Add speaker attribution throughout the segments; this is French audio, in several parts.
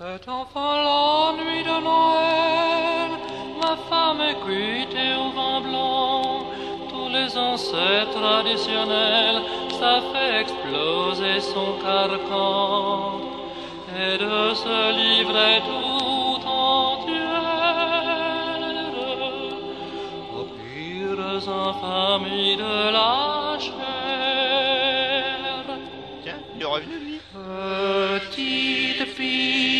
Speaker 1: Cet enfant la nuit de Noël, ma femme est cuite au vin blanc. Tous les ancêtres traditionnels, ça fait exploser son carcan. Et de se livrer tout entier aux pires infamies de la chair.
Speaker 2: Tiens, il est revenu lui.
Speaker 1: Petite fille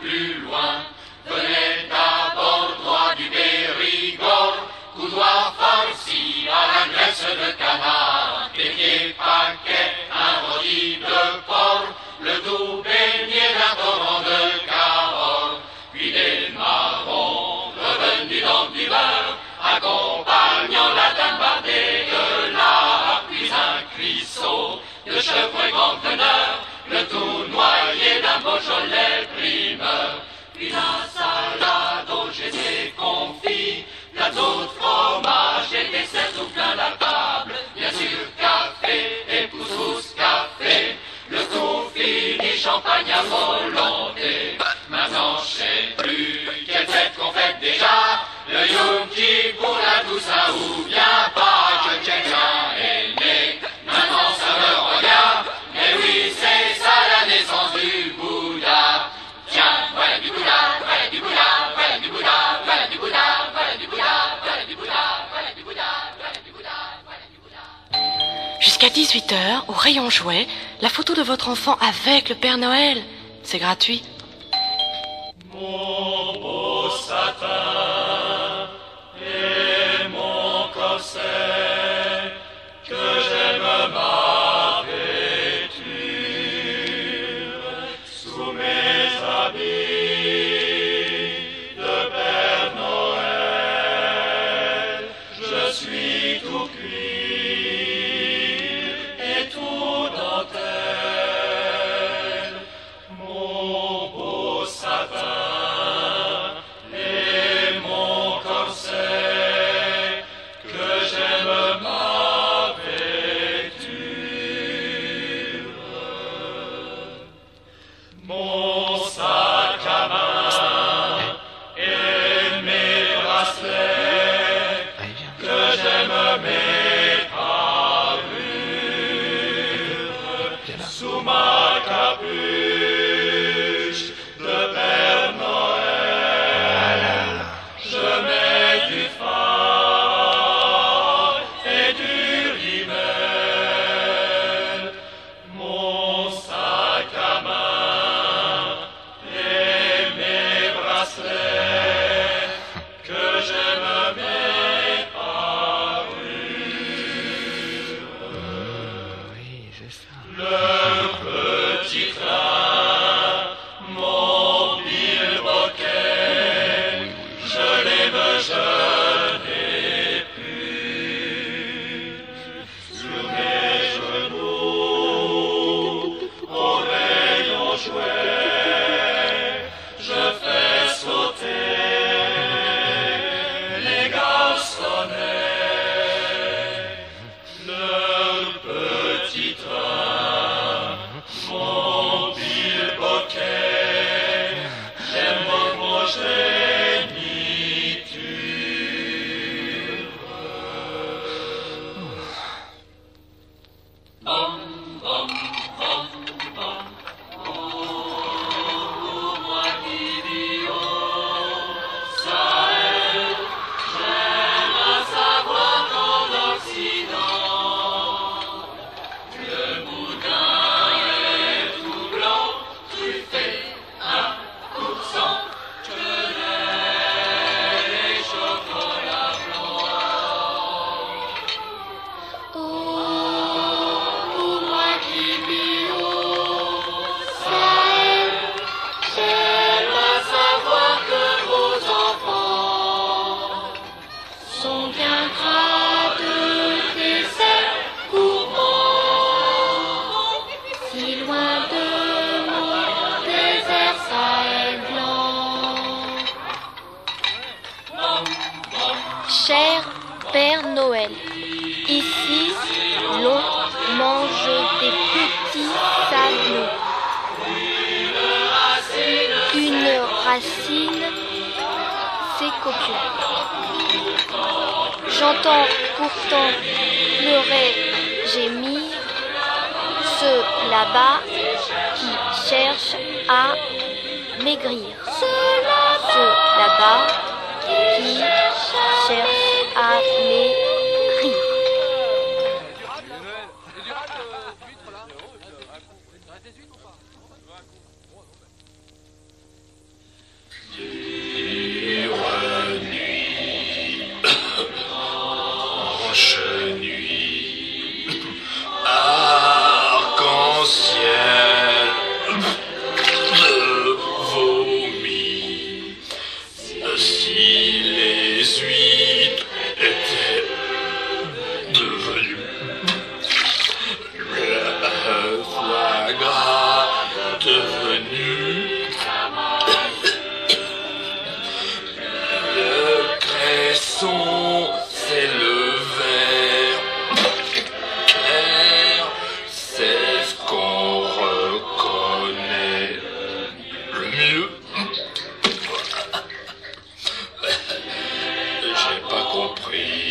Speaker 1: plus
Speaker 3: loin. Venez d'abord droit du Périgord, coudoir farci à la graisse de canard, pieds paquets, un rôti de porc, le tout baigné d'un torrent de Cahors, puis des marrons revenus dans du beurre, accompagnant la dame bardée de lard, puis un cuisseau de chevreuil grand le tout noyé d'un Beaujolais puis la salade au des confits, plateau de fromage et dessert tout plein la table, bien sûr café et poussous café, le tout fini champagne à volonté. Maintenant je sais plus quelle fête qu'on fête déjà, le Yom pour la Toussaint ou bien pas, je tiens
Speaker 4: Jusqu'à 18h, au rayon jouet, la photo de votre enfant avec le Père Noël. C'est gratuit.
Speaker 1: Mon beau satin et mon corset, que j'aime ma vêture sous mes habits? Père Noël.
Speaker 2: Ici, l'on mange des petits sablons. Une racine, c'est copieux. J'entends pourtant pleurer, gémir ceux là-bas qui cherchent à maigrir. Ceux là-bas qui cherchent free.